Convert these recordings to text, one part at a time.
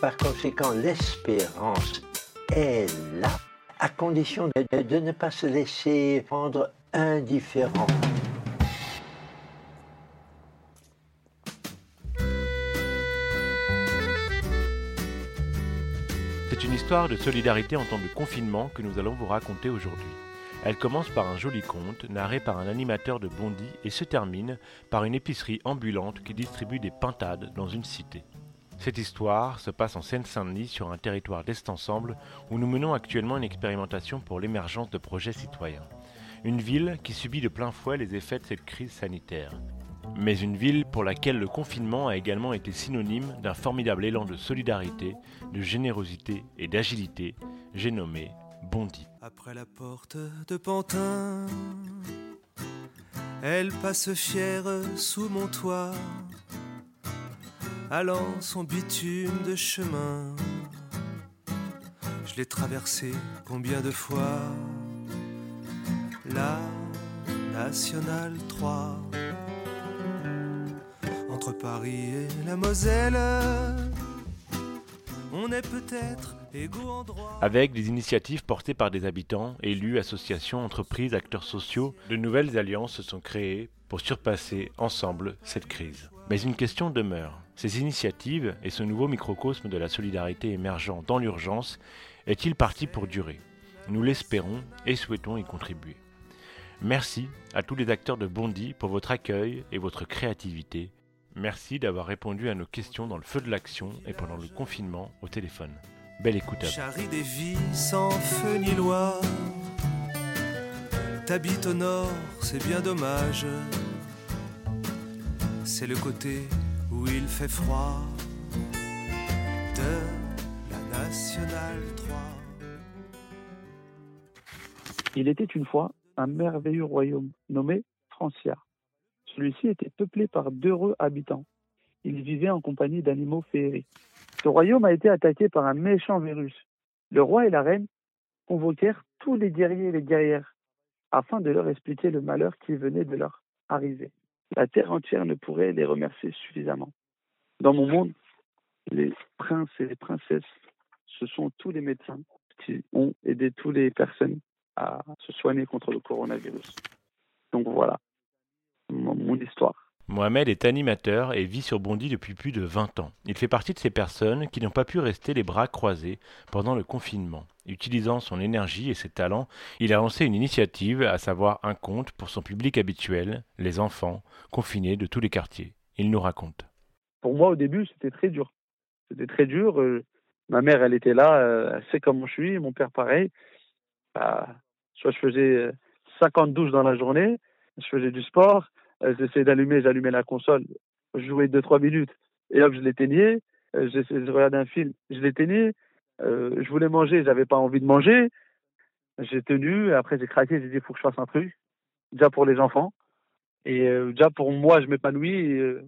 Par conséquent, l'espérance est là, à condition de, ne pas se laisser rendre indifférent. C'est une histoire de solidarité en temps de confinement que nous allons vous raconter aujourd'hui. Elle commence par un joli conte narré par un animateur de Bondy et se termine par une épicerie ambulante qui distribue des pintades dans une cité. Cette histoire se passe en Seine-Saint-Denis sur un territoire d'Est Ensemble où nous menons actuellement une expérimentation pour l'émergence de projets citoyens. Une ville qui subit de plein fouet les effets de cette crise sanitaire. Mais une ville pour laquelle le confinement a également été synonyme d'un formidable élan de solidarité, de générosité et d'agilité, j'ai nommé Bondy. Après la porte de Pantin, elle passe fière sous mon toit, allant son bitume de chemin. Je l'ai traversé combien de fois? La Nationale 3 Entre Paris et la Moselle, on est peut-être égaux en droit. Avec des initiatives portées par des habitants, élus, associations, entreprises, acteurs sociaux, de nouvelles alliances se sont créées pour surpasser ensemble cette crise. Mais une question demeure. Ces initiatives et ce nouveau microcosme de la solidarité émergent dans l'urgence est-il parti pour durer? Nous l'espérons et souhaitons y contribuer. Merci à tous les acteurs de Bondy pour votre accueil et votre créativité. Merci d'avoir répondu à nos questions dans le feu de l'action et pendant le confinement au téléphone. Belle écoute des vies sans feu ni loi. T'habites au nord, c'est bien dommage. C'est le côté où il fait froid de la Nationale 3. Il était une fois un merveilleux royaume nommé Francia. Celui-ci était peuplé par d'heureux habitants. Ils vivaient en compagnie d'animaux féeriques. Ce royaume a été attaqué par un méchant virus. Le roi et la reine convoquèrent tous les guerriers et les guerrières afin de leur expliquer le malheur qui venait de leur arriver. La terre entière ne pourrait les remercier suffisamment. Dans mon monde, les princes et les princesses, ce sont tous les médecins qui ont aidé toutes les personnes à se soigner contre le coronavirus. Donc voilà mon, histoire. Mohamed est animateur et vit sur Bondy depuis plus de 20 ans. Il fait partie de ces personnes qui n'ont pas pu rester les bras croisés pendant le confinement. Utilisant son énergie et ses talents, il a lancé une initiative, à savoir un conte pour son public habituel, les enfants, confinés de tous les quartiers. Il nous raconte. Pour moi, au début, c'était très dur. C'était très dur. euh, ma mère, elle était là, euh, elle sait comment je suis, mon père, pareil. Bah, soit je faisais euh, 50 douches dans la journée, je faisais du sport, euh, j'essayais d'allumer, j'allumais la console, je jouais 2-3 minutes, et hop, je l'éteignais. Euh, de regarder un film, je l'éteignais. Euh, je voulais manger, j'avais pas envie de manger. J'ai tenu, après j'ai craqué, j'ai dit, il faut que je fasse un truc, déjà pour les enfants. Et euh, déjà pour moi, je m'épanouis. euh,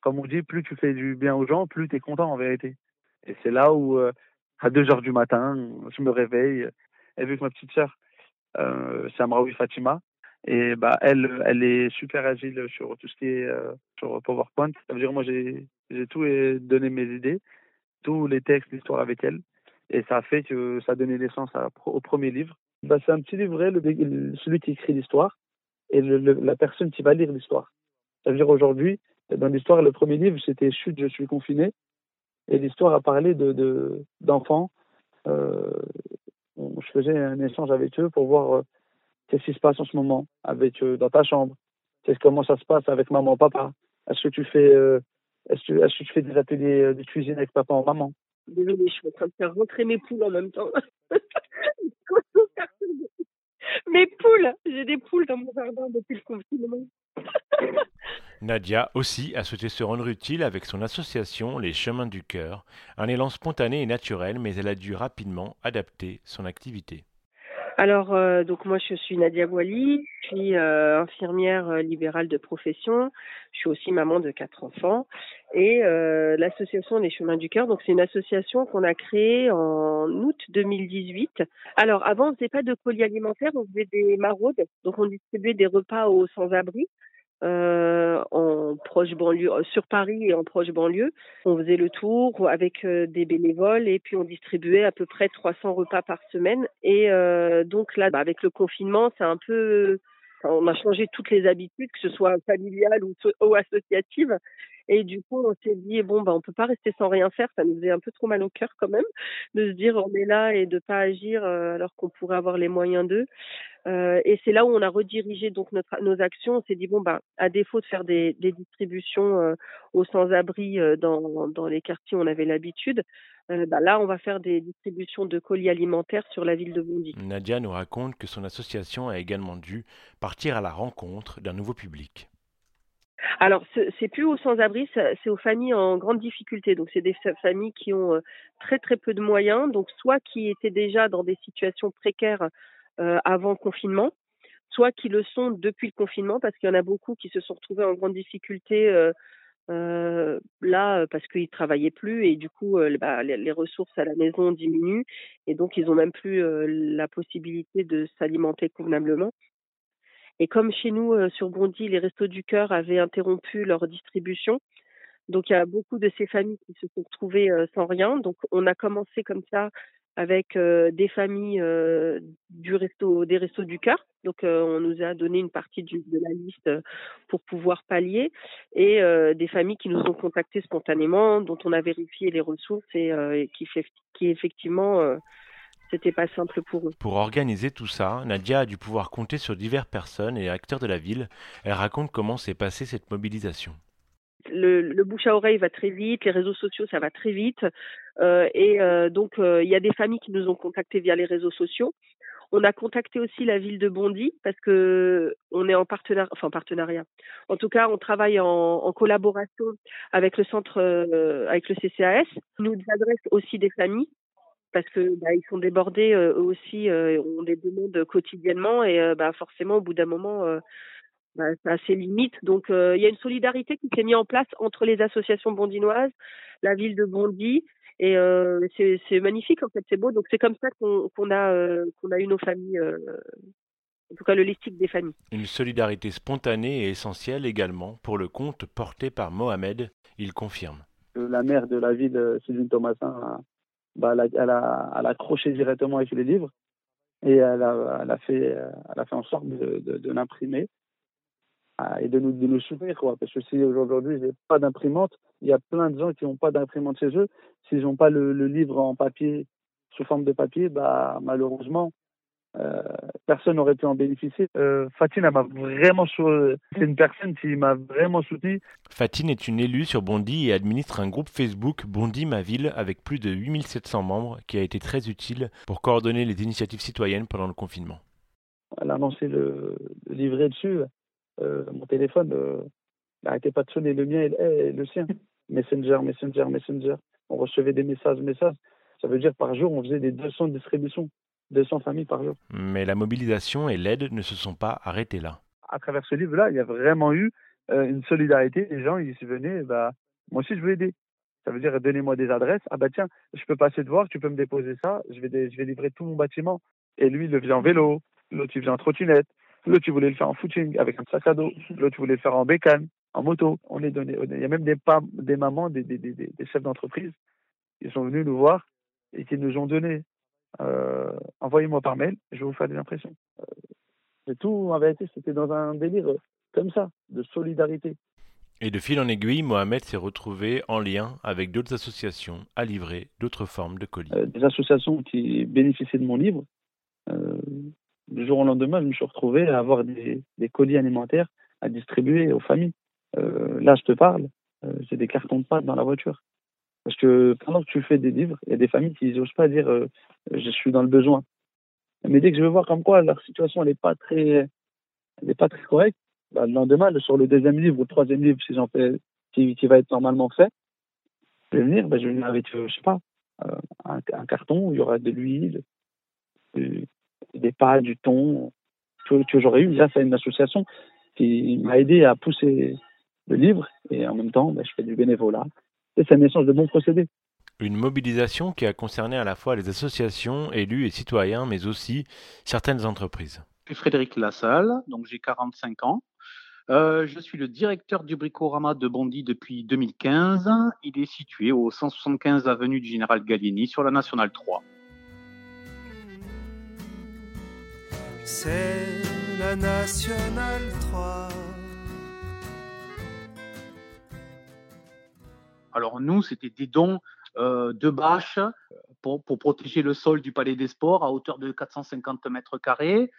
comme on dit, plus tu fais du bien aux gens, plus tu es content en vérité. Et c'est là où, euh, à 2 heures du matin, je me réveille, et vu que ma petite sœur, euh, c'est Amraoui Fatima, et bah, elle, elle est super agile sur tout ce qui est euh, sur PowerPoint. Ça veut dire, moi, j'ai tout euh, donné mes idées, tous les textes, l'histoire avec elle. Et ça a fait que ça a donné naissance au premier livre. Bah, c'est un petit livret, le, celui qui écrit l'histoire et la personne qui va lire l'histoire. Ça veut dire aujourd'hui, dans l'histoire, le premier livre, c'était Chute, je suis confiné. Et l'histoire a parlé de de- d'enfants. Euh, je faisais un échange avec eux pour voir euh, qu'est-ce qui se passe en ce moment avec eux dans ta chambre? Qu'est-ce comment ça se passe avec maman, papa? Est-ce que tu fais euh, est-ce que, est-ce que tu fais des ateliers euh, de cuisine avec papa ou maman? Désolée, je suis en train de faire rentrer mes poules en même temps. mes poules J'ai des poules dans mon jardin depuis le confinement. Nadia aussi a souhaité se rendre utile avec son association Les Chemins du Cœur, un élan spontané et naturel, mais elle a dû rapidement adapter son activité. Alors, euh, donc moi, je suis Nadia Boili, je suis euh, infirmière euh, libérale de profession. Je suis aussi maman de quatre enfants. Et euh, l'association Les Chemins du Cœur, donc c'est une association qu'on a créée en août 2018. Alors, avant, on faisait pas de colis alimentaires, on faisait des maraudes. Donc, on distribuait des repas aux sans-abri euh, en proche banlieue, euh, sur Paris et en proche banlieue. On faisait le tour avec euh, des bénévoles et puis on distribuait à peu près 300 repas par semaine. Et euh, donc là, bah, avec le confinement, c'est un peu, on a changé toutes les habitudes, que ce soit familiales ou, ou associatives. Et du coup, on s'est dit bon, bah, on peut pas rester sans rien faire. Ça nous faisait un peu trop mal au cœur quand même de se dire on est là et de pas agir euh, alors qu'on pourrait avoir les moyens d'eux. Euh, et c'est là où on a redirigé donc notre, nos actions. On s'est dit bon bah à défaut de faire des, des distributions euh, aux sans-abri euh, dans, dans les quartiers où on avait l'habitude, euh, bah là on va faire des distributions de colis alimentaires sur la ville de Bondy. Nadia nous raconte que son association a également dû partir à la rencontre d'un nouveau public. Alors ce- c'est plus aux sans-abri, c'est aux familles en grande difficulté. Donc c'est des fa- familles qui ont euh, très très peu de moyens, donc soit qui étaient déjà dans des situations précaires euh, avant le confinement, soit qui le sont depuis le confinement, parce qu'il y en a beaucoup qui se sont retrouvés en grande difficulté euh, là parce qu'ils travaillaient plus et du coup bah, les, les ressources à la maison diminuent et donc ils ont même plus euh, la possibilité de s'alimenter convenablement. Et comme chez nous sur Bondy, les Restos du Cœur avaient interrompu leur distribution, donc il y a beaucoup de ces familles qui se sont retrouvées euh, sans rien. Donc on a commencé comme ça avec des familles du resto, des restos du cœur. Donc euh, on nous a donné une partie du, de la liste euh, pour pouvoir pallier et euh, des familles qui nous ont contactés spontanément, dont on a vérifié les ressources et, euh, et qui, fait, qui effectivement c'était pas simple pour eux. Pour organiser tout ça, Nadia a dû pouvoir compter sur diverses personnes et acteurs de la ville. Elle raconte comment s'est passée cette mobilisation. le, le bouche à oreille va très vite, les réseaux sociaux ça va très vite, euh, et euh, donc euh, il y a des familles qui nous ont contactés via les réseaux sociaux. On a contacté aussi la ville de Bondy parce que on est en partenariat, enfin partenariat. En tout cas, on travaille en, collaboration avec le centre, euh, avec le CCAS. Ils nous adressent aussi des familles parce que bah, ils sont débordés euh, eux aussi, euh, ont des demandes quotidiennement et euh, bah, forcément au bout d'un moment. Bah, ça a ses limites. Donc, il y a une solidarité qui s'est mise en place entre les associations bondinoises, la ville de Bondy, et euh, c'est magnifique en fait, c'est beau. Donc, c'est comme ça qu'on a euh, qu'on a eu nos familles, euh, en tout cas le listing des familles. Une solidarité spontanée et essentielle également pour le compte porté par Mohamed, il confirme. La mère de la ville, Sylvine Thomasin, a- bah, elle, a, elle, a, elle a accroché directement avec les livres et elle a, elle a, fait, elle a fait en sorte de, de, de l'imprimer et de nous, de nous soutenir. Quoi. Parce que si aujourd'hui, j'ai pas d'imprimante, il y a plein de gens qui n'ont pas d'imprimante chez eux. S'ils n'ont pas le, le livre en papier, sous forme de papier, bah, malheureusement, euh, personne n'aurait pu en bénéficier. Euh, Fatine, m'a vraiment c'est une personne qui m'a vraiment soutenu. Fatine est une élue sur Bondy et administre un groupe Facebook Bondy Ma Ville avec plus de 8700 membres qui a été très utile pour coordonner les initiatives citoyennes pendant le confinement. Elle a lancé le, le livret dessus. Euh, mon téléphone euh, n'arrêtait pas de sonner, le mien et, le sien. Messenger, Messenger, Messenger. On recevait des messages, messages. Ça veut dire par jour, on faisait des 200 distributions, 200 familles par jour. Mais la mobilisation et l'aide ne se sont pas arrêtées là. À travers ce livre-là, il y a vraiment eu euh, une solidarité. Les gens, ils se venaient, bah, moi aussi, je veux aider. Ça veut dire, donnez-moi des adresses. Ah bah tiens, je peux passer te voir, tu peux me déposer ça. Je vais, je vais livrer tout mon bâtiment. Et lui, il le faisait en vélo. L'autre, il faisait en trottinette. L'autre, il voulait le faire en footing avec un sac à dos. L'autre, il voulait le faire en bécane, en moto. On les donnait. Il y a même des, des mamans, des, des, des, des des chefs d'entreprise. Ils sont venus nous voir et qui nous ont donné. Euh, Envoyez-moi par mail, je vais vous faire des impressions. Euh, c'est tout, en vérité, c'était dans un délire euh, comme ça, de solidarité. Et de fil en aiguille, Mohamed s'est retrouvé en lien avec d'autres associations à livrer d'autres formes de colis. Euh, des associations qui bénéficiaient de mon livre. Euh, du jour au lendemain, je me suis retrouvé à avoir des, colis alimentaires à distribuer aux familles. Euh, là, je te parle, euh, j'ai des cartons de pâtes dans la voiture. Parce que pendant que tu fais des livres, il y a des familles qui n'osent pas dire euh, je suis dans le besoin. Mais dès que je veux voir comme quoi leur situation n'est pas très, elle est pas très correcte, bah, le lendemain, sur le deuxième livre ou le troisième livre, si j'en fais, qui, qui, va être normalement fait, je vais venir, bah, je vais avec, je sais pas, un, un, carton où il y aura de l'huile, des pâtes, du thon, que, que j'aurais eu grâce à une association qui m'a aidé à pousser le livre et en même temps, ben, je fais du bénévolat. Et c'est un échange de bons procédés. Une mobilisation qui a concerné à la fois les associations, élus et citoyens, mais aussi certaines entreprises. Je suis Frédéric Lassalle, donc j'ai 45 ans. Euh, je suis le directeur du Bricorama de Bondy depuis 2015. Il est situé au 175 avenue du Général Gallieni sur la Nationale 3. C'est la Nationale 3. Alors nous, c'était des dons euh, de bâches pour, pour, protéger le sol du Palais des Sports à hauteur de 450 mètres carrés.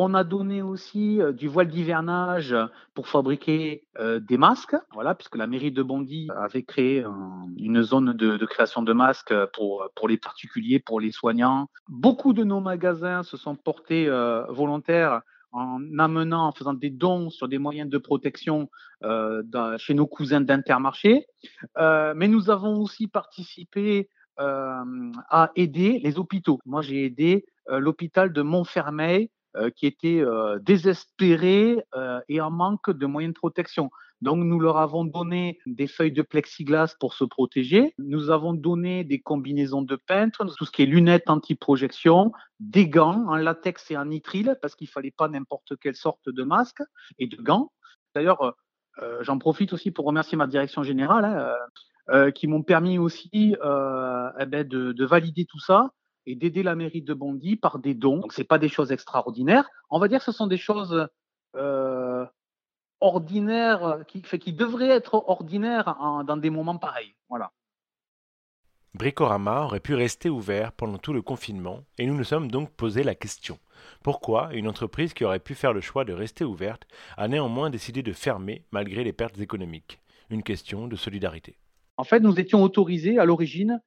On a donné aussi euh, du voile d'hivernage pour fabriquer euh, des masques, voilà, puisque la mairie de Bondy avait créé une zone de, création de masques pour, pour les particuliers, pour les soignants. Beaucoup de nos magasins se sont portés euh, volontaires en amenant, en faisant des dons sur des moyens de protection chez nos cousins d'Intermarché. mais nous avons aussi participé à aider les hôpitaux. Moi, j'ai aidé l'hôpital de Montfermeil qui étaient euh, désespérés euh, et en manque de moyens de protection. Donc, nous leur avons donné des feuilles de plexiglas pour se protéger. Nous avons donné des combinaisons de peintre, tout ce qui est lunettes anti-projection, des gants en latex et en nitrile, parce qu'il fallait pas n'importe quelle sorte de masque et de gants. D'ailleurs, j'en profite aussi pour remercier ma direction générale, hein, qui m'ont permis aussi eh ben de, valider tout ça et d'aider la mairie de Bondy par des dons. Donc, ce pas des choses extraordinaires. On va dire que ce sont des choses euh, ordinaires, qui, qui devraient être ordinaires dans des moments pareils. Voilà. Bricorama aurait pu rester ouvert pendant tout le confinement et nous nous sommes donc posé la question. Pourquoi une entreprise qui aurait pu faire le choix de rester ouverte a néanmoins décidé de fermer malgré les pertes économiques? Une question de solidarité. En fait, nous étions autorisés à l'origine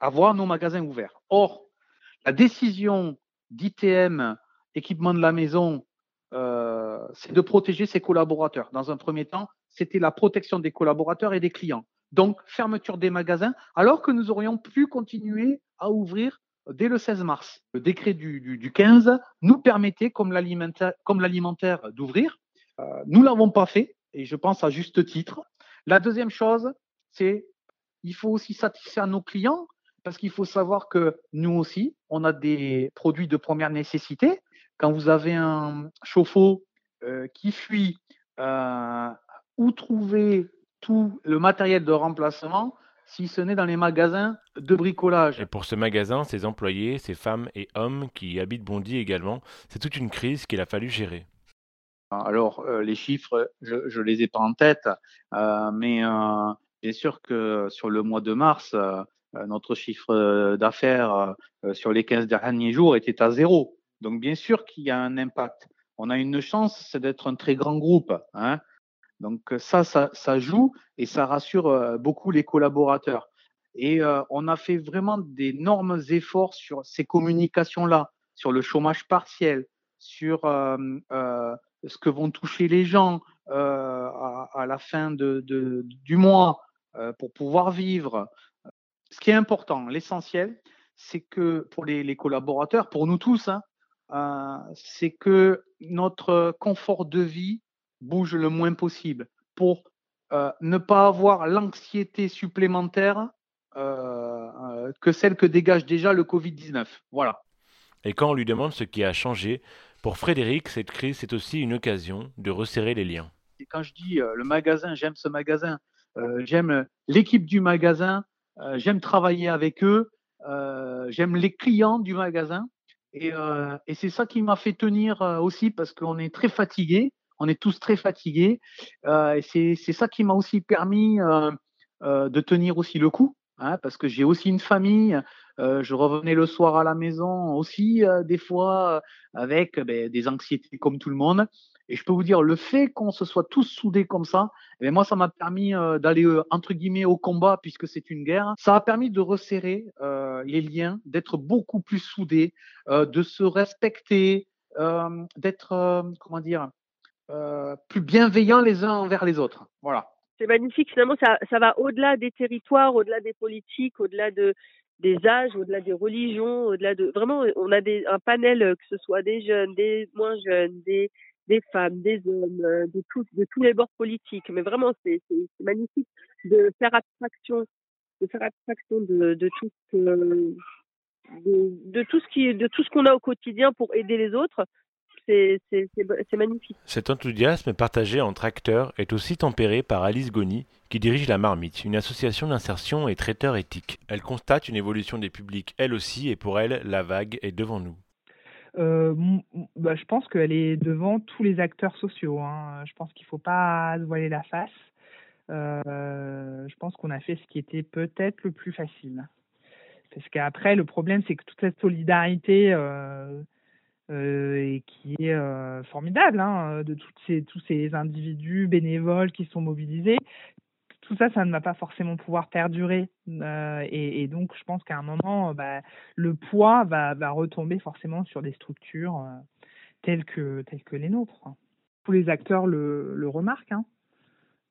avoir nos magasins ouverts. Or, la décision d'ITM, équipement de la maison, euh, c'est de protéger ses collaborateurs. Dans un premier temps, c'était la protection des collaborateurs et des clients. Donc, fermeture des magasins, alors que nous aurions pu continuer à ouvrir dès le 16 mars. Le décret du, du, 15 nous permettait, comme l'alimentaire, d'ouvrir. Euh, nous l'avons pas fait, et je pense à juste titre. La deuxième chose, c'est il faut aussi satisfaire nos clients parce qu'il faut savoir que nous aussi, on a des produits de première nécessité. Quand vous avez un chauffe-eau euh, qui fuit, euh, où trouver tout le matériel de remplacement si ce n'est dans les magasins de bricolage? Et pour ce magasin, ses employés, ces femmes et hommes qui habitent Bondy également, c'est toute une crise qu'il a fallu gérer. Alors, euh, les chiffres, je ne les ai pas en tête, mais bien sûr que sur le mois de mars, euh, notre chiffre euh, d'affaires euh, sur les 15 derniers jours était à zéro. Donc bien sûr qu'il y a un impact. On a une chance, c'est d'être un très grand groupe. Hein. Donc ça, ça, joue et ça rassure beaucoup les collaborateurs. Et on a fait vraiment d'énormes efforts sur ces communications-là, sur le chômage partiel, sur ce que vont toucher les gens à, la fin de, du mois pour pouvoir vivre, ce qui est important, l'essentiel, c'est que pour les, collaborateurs, pour nous tous, hein, euh, c'est que notre confort de vie bouge le moins possible pour euh, ne pas avoir l'anxiété supplémentaire euh, que celle que dégage déjà le Covid-19. Voilà. Et quand on lui demande ce qui a changé, pour Frédéric, cette crise, c'est aussi une occasion de resserrer les liens. Et quand je dis le magasin, j'aime ce magasin, j'aime l'équipe du magasin, euh, j'aime travailler avec eux, euh, j'aime les clients du magasin. Et, euh, et c'est ça qui m'a fait tenir aussi parce qu'on est très fatigués, on est tous très fatigués. et c'est ça qui m'a aussi permis de tenir aussi le coup. Hein, parce que j'ai aussi une famille. je revenais le soir à la maison aussi, des fois, avec ben, des anxiétés comme tout le monde. Et je peux vous dire, le fait qu'on se soit tous soudés comme ça, eh moi, ça m'a permis euh, d'aller, euh, entre guillemets, au combat, puisque c'est une guerre. Ça a permis de resserrer euh, les liens, d'être beaucoup plus soudés, de se respecter, d'être, comment dire, plus bienveillants les uns envers les autres. Voilà. C'est magnifique. Finalement, ça, ça va au-delà des territoires, au-delà des politiques, au-delà de, des âges, au-delà des religions, au-delà de vraiment, on a des, un panel que ce soit des jeunes, des moins jeunes, des des femmes, des hommes, de tous de tous les bords politiques. Mais vraiment, c'est magnifique de faire abstraction, de faire abstraction de, tout ce de, tout ce tout qu'on a au quotidien pour aider les autres c'est magnifique. Cet enthousiasme partagé entre acteurs est aussi tempéré par Alice Goni, qui dirige La Marmite, une association d'insertion et traiteur éthique. Elle constate une évolution des publics elle aussi, et pour elle, la vague est devant nous. Euh, bah, je pense qu'elle est devant tous les acteurs sociaux. Hein. Je pense qu'il ne faut pas se voiler la face. Euh, je pense qu'on a fait ce qui était peut-être le plus facile. Parce qu'après, le problème, c'est que toute cette solidarité euh, et qui est formidable, hein, de toutes ces, tous ces individus bénévoles qui sont mobilisés. Tout ça, ça ne va pas forcément pouvoir perdurer. Euh, et, donc, je pense qu'à un moment, bah, le poids va, retomber forcément sur des structures telles, que, telles que les nôtres. Tous les acteurs le, remarquent. Hein.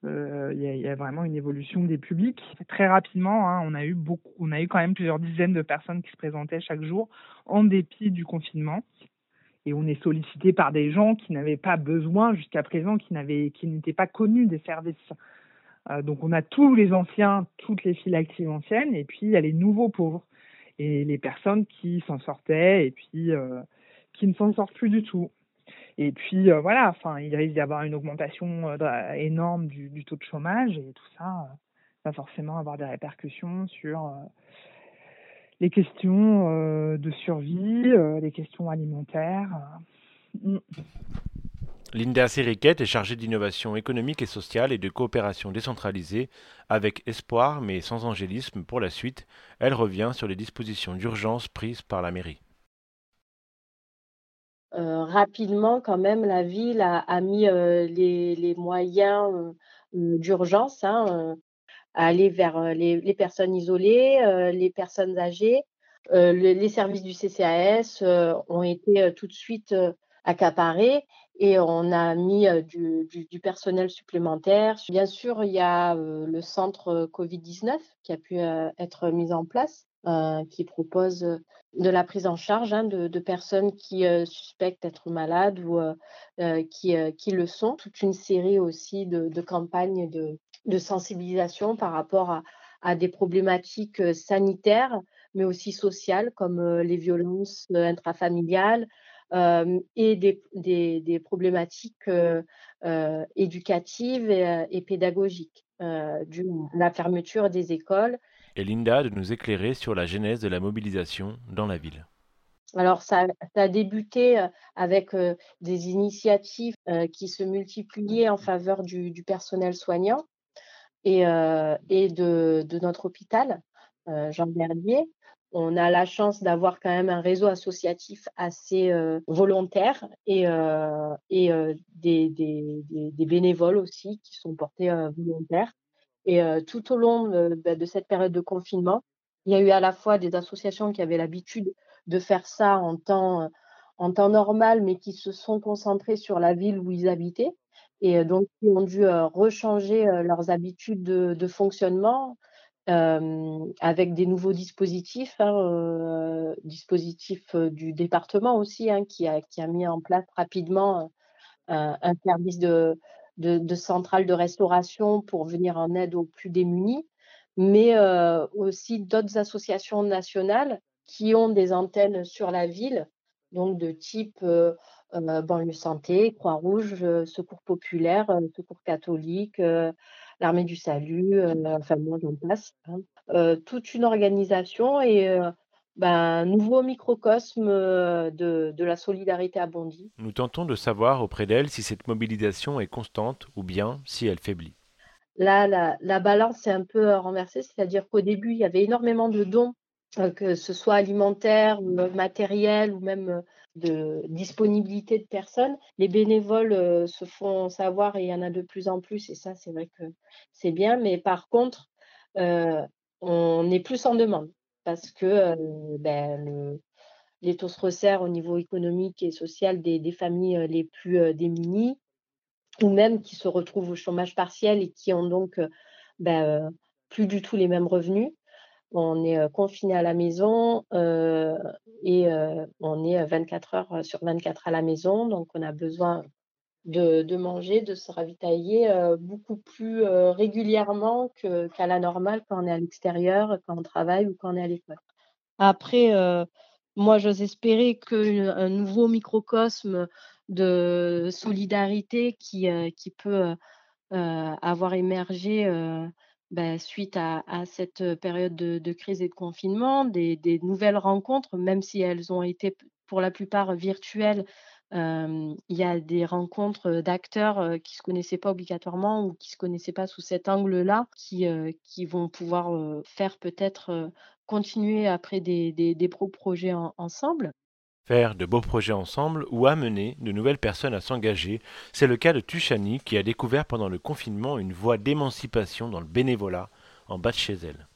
Il y, a, vraiment une évolution des publics. Très rapidement, hein, on a eu beaucoup, on a eu quand même plusieurs dizaines de personnes qui se présentaient chaque jour en dépit du confinement et on est sollicité par des gens qui n'avaient pas besoin jusqu'à présent, qui n'étaient pas connus des services. Euh, donc on a tous les anciens, toutes les files actives anciennes, et puis il y a les nouveaux pauvres et les personnes qui s'en sortaient et puis euh, qui ne s'en sortent plus du tout. Et puis euh, voilà, enfin il risque d'y avoir une augmentation énorme du, taux de chômage et tout ça va forcément avoir des répercussions sur les questions de survie, les questions alimentaires. Mm. Linda Seriquette est chargée d'innovation économique et sociale et de coopération décentralisée avec espoir mais sans angélisme pour la suite. Elle revient sur les dispositions d'urgence prises par la mairie. Euh, rapidement, quand même, la ville a, mis euh, les, moyens euh, d'urgence. Hein, à aller vers les, personnes isolées, les personnes âgées. Les, services du CCAS ont été tout de suite accaparés et on a mis du, personnel supplémentaire. Bien sûr, il y a le centre Covid-19 qui a pu être mis en place, qui propose de la prise en charge hein, de, personnes qui suspectent être malades ou qui, le sont. Toute une série aussi de, campagnes de, sensibilisation par rapport à, des problématiques sanitaires, mais aussi sociales, comme les violences intrafamiliales et des, des, des problématiques éducatives et, et pédagogiques, du, la fermeture des écoles. Et Linda de nous éclairer sur la genèse de la mobilisation dans la ville. Alors, ça, ça, a débuté avec euh, des initiatives euh, qui se multipliaient en faveur du, du personnel soignant et, euh, et de, de, notre hôpital, Jean Verdier. On a la chance d'avoir quand même un réseau associatif assez euh, volontaire et, et des, des, bénévoles aussi qui sont portés volontaires. Et tout au long de, bah, de, cette période de confinement, il y a eu à la fois des associations qui avaient l'habitude de faire ça en temps, en temps normal, mais qui se sont concentrées sur la ville où ils habitaient et donc qui ont dû euh, rechanger euh, leurs habitudes de, de fonctionnement avec des nouveaux dispositifs, hein, dispositifs du département aussi, hein, qui, a, mis en place rapidement un service de, de, centrale de restauration pour venir en aide aux plus démunis, mais aussi d'autres associations nationales qui ont des antennes sur la ville, donc de type euh, banlieue santé, Croix-Rouge, Secours populaire, Secours catholique, l'Armée du Salut, enfin moi j'en passe. Hein. toute une organisation et ben, un nouveau microcosme de, de, la solidarité à Bondy. Nous tentons de savoir auprès d'elle si cette mobilisation est constante ou bien si elle faiblit. Là, la, la balance est un peu renversée, c'est-à-dire qu'au début, il y avait énormément de dons que ce soit alimentaire, matériel ou même de disponibilité de personnes. Les bénévoles se font savoir et il y en a de plus en plus et ça c'est vrai que c'est bien. Mais par contre, euh, on est plus en demande parce que euh, ben, le, les taux se resserrent au niveau économique et social des, des familles les plus démunies. ou même qui se retrouvent au chômage partiel et qui ont donc ben, plus du tout les mêmes revenus. On est confiné à la maison et on est 24 heures sur 24 à la maison, donc on a besoin de, manger, de se ravitailler beaucoup plus régulièrement qu'à la normale quand on est à l'extérieur, quand on travaille ou quand on est à l'école. Après, moi, j'ose espérer qu'un nouveau microcosme de solidarité qui peut avoir émergé bah, suite à, cette période de, crise et de confinement, des, nouvelles rencontres, même si elles ont été pour la plupart virtuelles. il y a des rencontres d'acteurs qui ne se connaissaient pas obligatoirement ou qui ne se connaissaient pas sous cet angle-là, qui, vont pouvoir faire peut-être continuer après des, des, projets ensemble. Faire de beaux projets ensemble ou amener de nouvelles personnes à s'engager, c'est le cas de Tushani qui a découvert pendant le confinement une voie d'émancipation dans le bénévolat en bas de chez elle.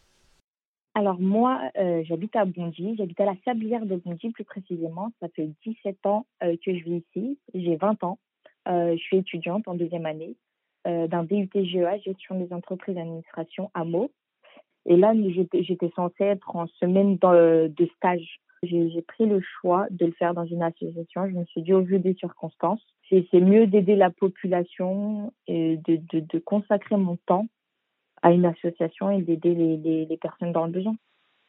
Alors moi, euh, j'habite à Bondy, j'habite à la Sablière de Bondy plus précisément. Ça fait 17 ans euh, que je vis ici, j'ai 20 ans. Euh, je suis étudiante en deuxième année d'un DUT GEA, gestion des entreprises d'administration à Meaux. Et là, j'étais censée être en semaine de stage j'ai pris le choix de le faire dans une association. Je me suis dit, au vu des circonstances, c'est mieux d'aider la population et de, consacrer mon temps à une association et d'aider les, personnes dans le besoin.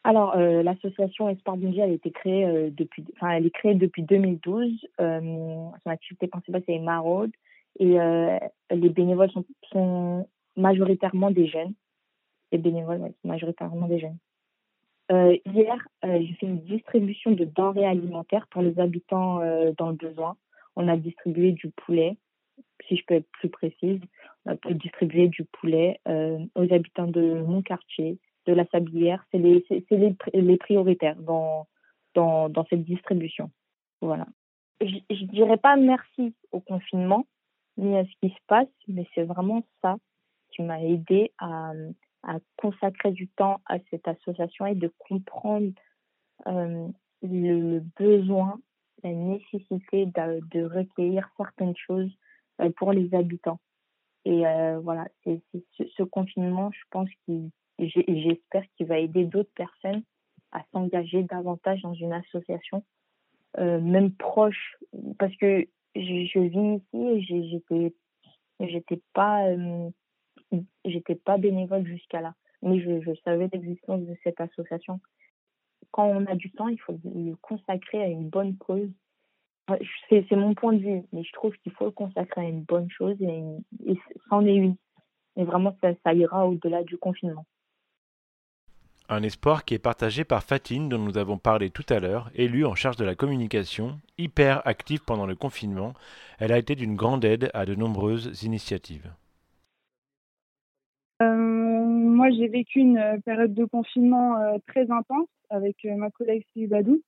Alors, euh, l'association Espoir été créée euh, enfin, elle est créée depuis 2012. Euh, son activité principale, c'est Maraude. Et les bénévoles sont, majoritairement des jeunes. Les bénévoles sont majoritairement des jeunes. Euh, hier, euh, j'ai fait une distribution de denrées alimentaires pour les habitants euh, dans le besoin. On a distribué du poulet, si je peux être plus précise. On a distribué du poulet aux habitants de mon quartier, de la Sablière. C'est les, les, les prioritaires dans, dans, dans cette distribution. Voilà. Je, je dirais pas merci au confinement ni à ce qui se passe, mais c'est vraiment ça qui m'a aidé à, à consacrer du temps à cette association et de comprendre euh, le, besoin, la nécessité de, de, recueillir certaines choses euh, pour les habitants. Et euh, voilà, c'est ce, confinement, je pense qu'il, j'espère qu'il va aider d'autres personnes à s'engager davantage dans une association, euh, même proche, parce que je, je vis ici et j'étais, j'étais pas euh, j'étais pas bénévole jusqu'à là, mais je, savais l'existence de cette association. Quand on a du temps, il faut le consacrer à une bonne cause. C'est mon point de vue, mais je trouve qu'il faut le consacrer à une bonne chose et, et c'en est une. Et vraiment, ça ira au-delà du confinement. Un espoir qui est partagé par Fatine, dont nous avons parlé tout à l'heure, élue en charge de la communication, hyper active pendant le confinement. Elle a été d'une grande aide à de nombreuses initiatives. Euh, moi, j'ai vécu une euh, période de confinement euh, très intense avec ma collègue Sylvie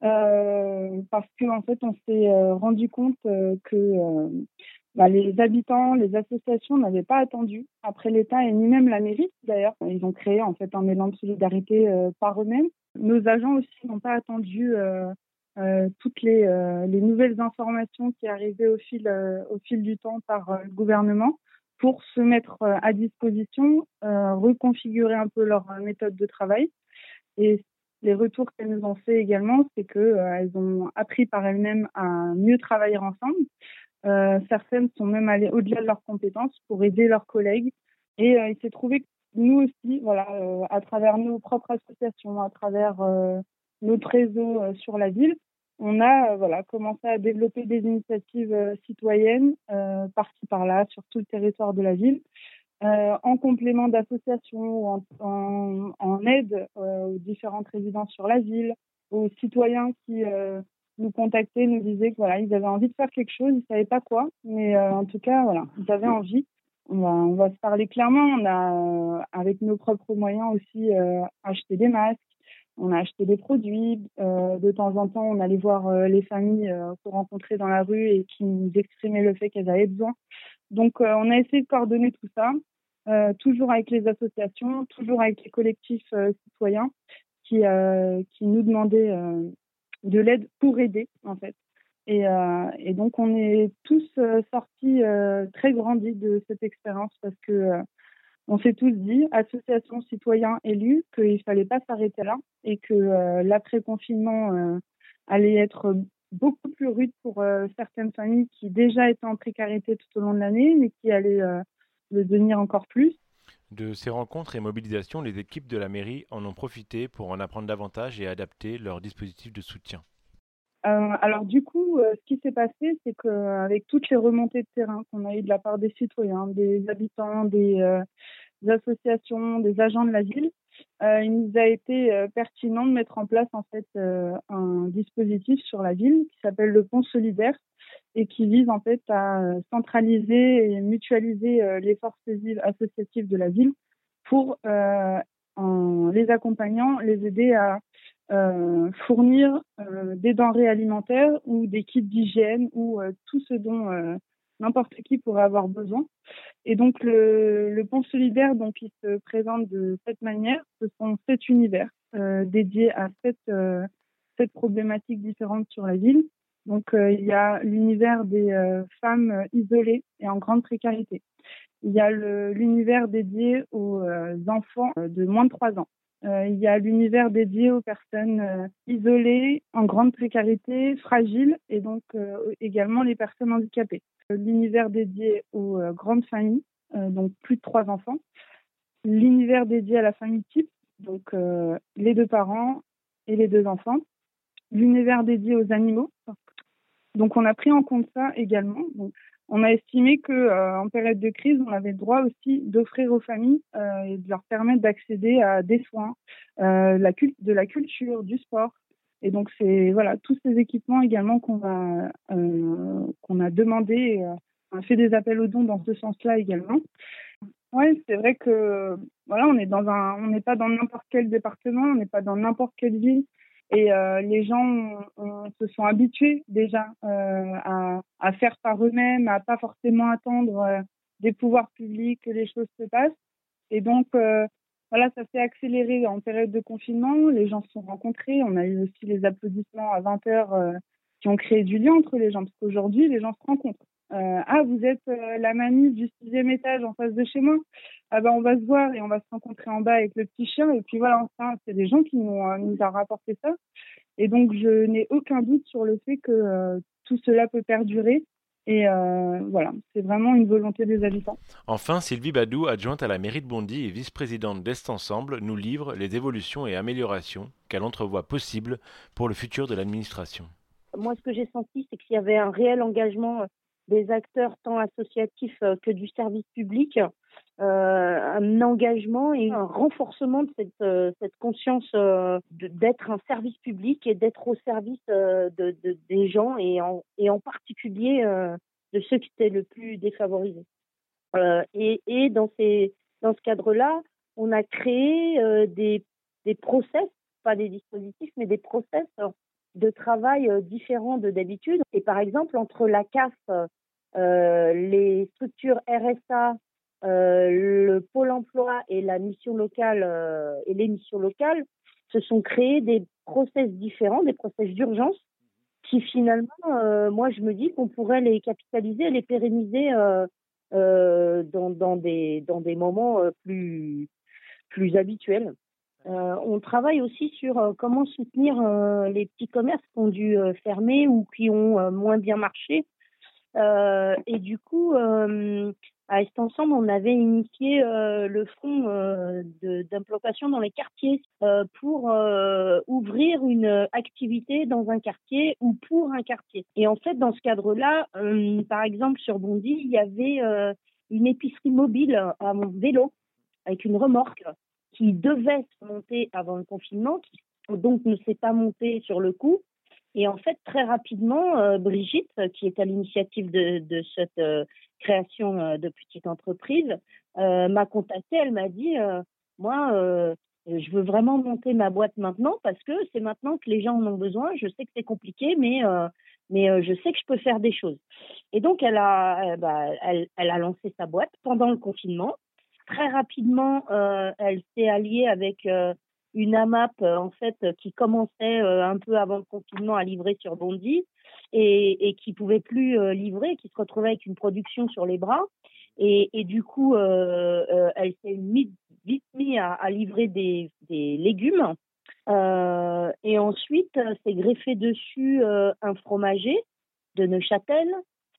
parce qu'en en fait, on s'est rendu compte que bah, les habitants, les associations n'avaient pas attendu après l'État et ni même la mairie d'ailleurs. Ils ont créé en fait un élan de solidarité par eux-mêmes. Nos agents aussi n'ont pas attendu toutes les, les, nouvelles informations qui arrivaient au fil du temps par le gouvernement pour se mettre euh, à disposition, euh, reconfigurer un peu leur euh, méthode de travail. Et les retours qu'elles nous ont fait également, c'est qu'elles ont appris par elles-mêmes à mieux travailler ensemble. certaines sont même allées au-delà de leurs compétences pour aider leurs collègues. Et il s'est trouvé que nous aussi, voilà, à travers nos propres associations, à travers notre réseau sur la ville, on a euh, voilà commencé à développer des initiatives euh, citoyennes euh, par-ci par-là sur tout le territoire de la ville, en complément d'associations ou en, en, aide aux différentes résidences sur la ville, aux citoyens qui nous contactaient, nous disaient que voilà ils avaient envie de faire quelque chose, ils savaient pas quoi, mais en tout cas voilà ils avaient envie. On va, on va se parler clairement. On a, avec nos propres moyens aussi, acheté des masques, on a acheté des produits. Euh, de temps en temps, on allait voir euh, les familles euh, qu'on rencontrait dans la rue et qui nous exprimaient le fait qu'elles avaient besoin. Donc, euh, on a essayé de coordonner tout ça, toujours avec les associations, toujours avec les collectifs citoyens qui, qui nous demandaient de l'aide pour aider, en fait. Et, et donc, on est tous sortis très grandis de cette expérience parce que on s'est tous dit, association citoyens élus, qu'il fallait pas s'arrêter là et que euh, l'après-confinement euh, allait être beaucoup plus rude pour euh, certaines familles qui déjà étaient en précarité tout au long de l'année, mais qui allaient le devenir encore plus. De ces rencontres et mobilisations, les équipes de la mairie en ont profité pour en apprendre davantage et adapter leur dispositif de soutien. Euh, alors du coup, euh, ce qui s'est passé, c'est qu'avec toutes les remontées de terrain qu'on a eues de la part des citoyens, des habitants, des, euh, associations, des agents de la ville, euh, il nous a été euh, pertinent de mettre en place en fait euh, un dispositif sur la ville qui s'appelle le pont solidaire et qui vise en fait à euh, centraliser et mutualiser euh, les forces associatives de la ville pour, euh, en les accompagnant, les aider à euh, fournir euh, des denrées alimentaires ou des kits d'hygiène ou euh, tout ce dont euh, n'importe qui pourrait avoir besoin. Et donc le, le pont solidaire, donc il se présente de cette manière. Ce sont sept univers euh, dédiés à sept, euh, sept problématiques différentes sur la ville. Donc euh, il y a l'univers des euh, femmes isolées et en grande précarité. Il y a l'univers dédié aux euh, enfants euh, de moins de 3 ans. Euh, il y a l'univers dédié aux personnes euh, isolées, en grande précarité, fragiles et donc euh, également les personnes handicapées. L'univers dédié aux grandes familles, donc plus de trois enfants. L'univers dédié à la famille type, donc les deux parents et les deux enfants. L'univers dédié aux animaux. Donc on a pris en compte ça également. On a estimé que euh, en période de crise, on avait le droit aussi d'offrir aux familles euh, et de leur permettre d'accéder à des soins, euh, la de la culture, du sport. Et donc c'est voilà tous ces équipements également qu'on va euh, qu'on a demandé, on a fait des appels aux dons dans ce sens-là également. Ouais, c'est vrai que voilà, on est dans un, on n'est pas dans n'importe quel département, on n'est pas dans n'importe quelle ville. Et euh, les gens se sont habitués déjà euh, à, faire par eux-mêmes, à pas forcément attendre euh, des pouvoirs publics que les choses se passent. Et donc, voilà, ça s'est accéléré en période de confinement. Les gens se sont rencontrés. On a eu aussi les applaudissements à 20 heures qui ont créé du lien entre les gens. Parce qu'aujourd'hui, les gens se rencontrent. Euh, ah, vous êtes euh, la mamie du sixième étage en face de chez moi. Ah ben, on va se voir et on va se rencontrer en bas avec le petit chien. Et puis voilà, enfin, c'est des gens qui nous, euh, nous ont rapporté ça. Et donc, je n'ai aucun doute sur le fait que euh, tout cela peut perdurer. Et euh, voilà, c'est vraiment une volonté des habitants. Enfin, Sylvie Badou, adjointe à la mairie de Bondy et vice-présidente d'Est Ensemble, nous livre les évolutions et améliorations qu'elle entrevoit possibles pour le futur de l'administration. Moi, ce que j'ai senti, c'est qu'il y avait un réel engagement euh, des acteurs, tant associatifs euh, que du service public, euh, un engagement et un renforcement de cette, euh, cette conscience d'être un service public et d'être au service de, de- des gens et en, et en particulier de ceux qui étaient le plus défavorisés. Et, et dans, ces, dans ce cadre-là, on a créé des, des process, pas des dispositifs, mais des process de travail euh, différents de d'habitude. Et par exemple, entre la CAF, euh, les structures RSA, euh, le Pôle emploi et la mission locale euh, et les missions locales se sont créés des process différents, des process d'urgence qui finalement, euh, moi je me dis qu'on pourrait les capitaliser les pérenniser euh, dans, dans, des, dans des moments plus, plus habituels. Euh, on travaille aussi sur euh, comment soutenir euh, les petits commerces qui ont dû fermer ou qui ont moins bien marché. Et du coup, à Est Ensemble, on avait initié le fonds d'implantation dans les quartiers pour ouvrir une activité dans un quartier ou pour un quartier. Et en fait, dans ce cadre-là, par exemple sur Bondy, il y avait une épicerie mobile à mon vélo avec une remorque qui devait se monter avant le confinement, qui donc ne s'est pas montée sur le coup. Et en fait, très rapidement, euh, Brigitte, qui est à l'initiative de, cette euh, création euh, de petite entreprise, m'a contactée. Elle m'a dit, moi, je veux vraiment monter ma boîte maintenant parce que c'est maintenant que les gens en ont besoin. Je sais que c'est compliqué, mais je sais que je peux faire des choses. Et donc, bah, elle a lancé sa boîte pendant le confinement. Très rapidement, euh, elle s'est alliée avec euh, une AMAP en fait qui commençait un peu avant le confinement à livrer sur Bondy et, et qui pouvait plus livrer, qui se retrouvait avec une production sur les bras. Et, du coup, elle s'est vite mise à, à, livrer des, légumes. et ensuite, s'est greffé dessus un fromager de Neuchâtel,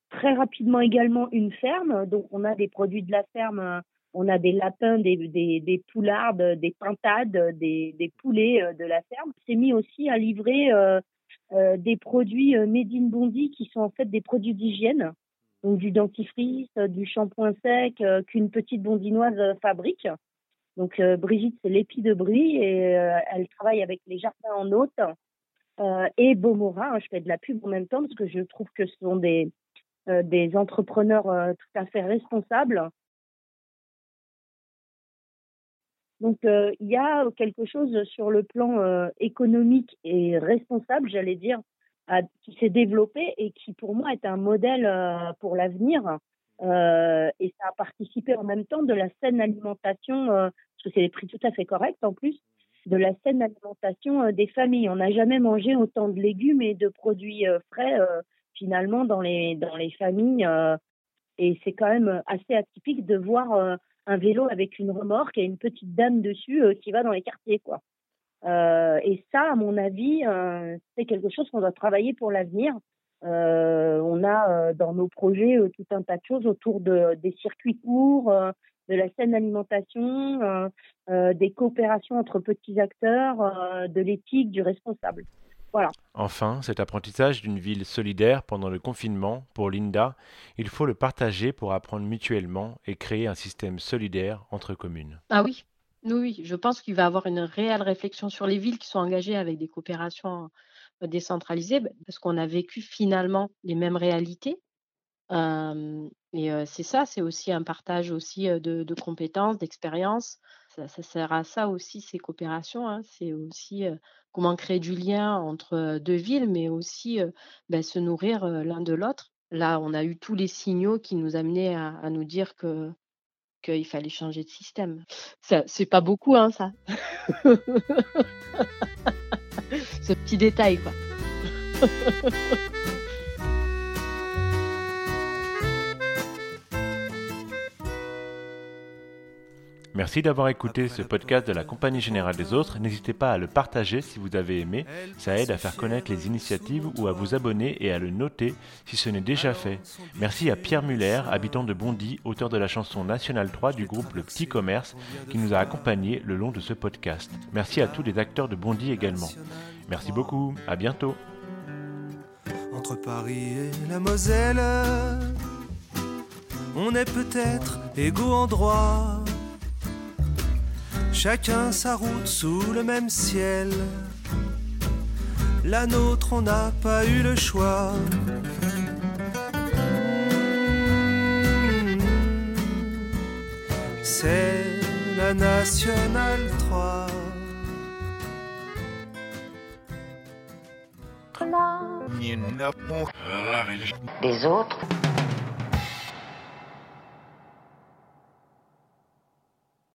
très rapidement également une ferme. Donc, on a des produits de la ferme on a des lapins, des, des, des poulardes, des pintades, des, des poulets euh, de la ferme. C'est mis aussi à livrer euh, euh, des produits made in Bondy qui sont en fait des produits d'hygiène, donc du dentifrice, du shampoing sec qu'une petite bondinoise fabrique. Donc Brigitte, c'est l'épi de Brie et elle travaille avec les jardins en hôte et Beaumora. Hein, je fais de la pub en même temps parce que je trouve que ce sont des, des entrepreneurs tout à fait responsables Donc, euh, il y a quelque chose sur le plan euh, économique et responsable, j'allais dire, qui s'est développé et qui, pour moi, est un modèle euh, pour l'avenir. et ça a participé en même temps de la saine alimentation, parce que c'est des prix tout à fait corrects en plus, de la saine alimentation des familles. On n'a jamais mangé autant de légumes et de produits frais finalement dans les dans les familles. et c'est quand même assez atypique de voir un vélo avec une remorque et une petite dame dessus euh, qui va dans les quartiers, quoi. Euh, et ça, à mon avis, euh, c'est quelque chose qu'on doit travailler pour l'avenir. on a dans nos projets tout un tas de choses autour de, des circuits courts, de la saine alimentation, des coopérations entre petits acteurs, de l'éthique, du responsable. Enfin, cet apprentissage d'une ville solidaire pendant le confinement, pour Linda, il faut le partager pour apprendre mutuellement et créer un système solidaire entre communes. Ah oui, oui, je pense qu'il va y avoir une réelle réflexion sur les villes qui sont engagées avec des coopérations euh, décentralisées, bah, parce qu'on a vécu finalement les mêmes réalités. et c'est ça, c'est aussi un partage aussi de, compétences, d'expériences. Ça, sert à ça aussi, ces coopérations. Hein. C'est aussi comment créer du lien entre deux villes, mais aussi bah, se nourrir l'un de l'autre. Là, on a eu tous les signaux qui nous amenaient à, nous dire que qu'il fallait changer de système. C'est pas beaucoup, hein, ça. Ce petit détail, quoi. Merci d'avoir écouté ce podcast de la Compagnie Générale des Autres. N'hésitez pas à le partager si vous avez aimé. Ça aide à faire connaître les initiatives ou à vous abonner et à le noter si ce n'est déjà fait. Merci à Pierre Muller, habitant de Bondy, auteur de la chanson National 3 du groupe Le Petit Commerce, qui nous a accompagnés le long de ce podcast. Merci à tous les acteurs de Bondy également. Merci beaucoup. À bientôt. Entre Paris et la Moselle, on est peut-être égaux en droit chacun sa route sous le même ciel. La nôtre, on n'a pas eu le choix. C'est la nationale 3. Les autres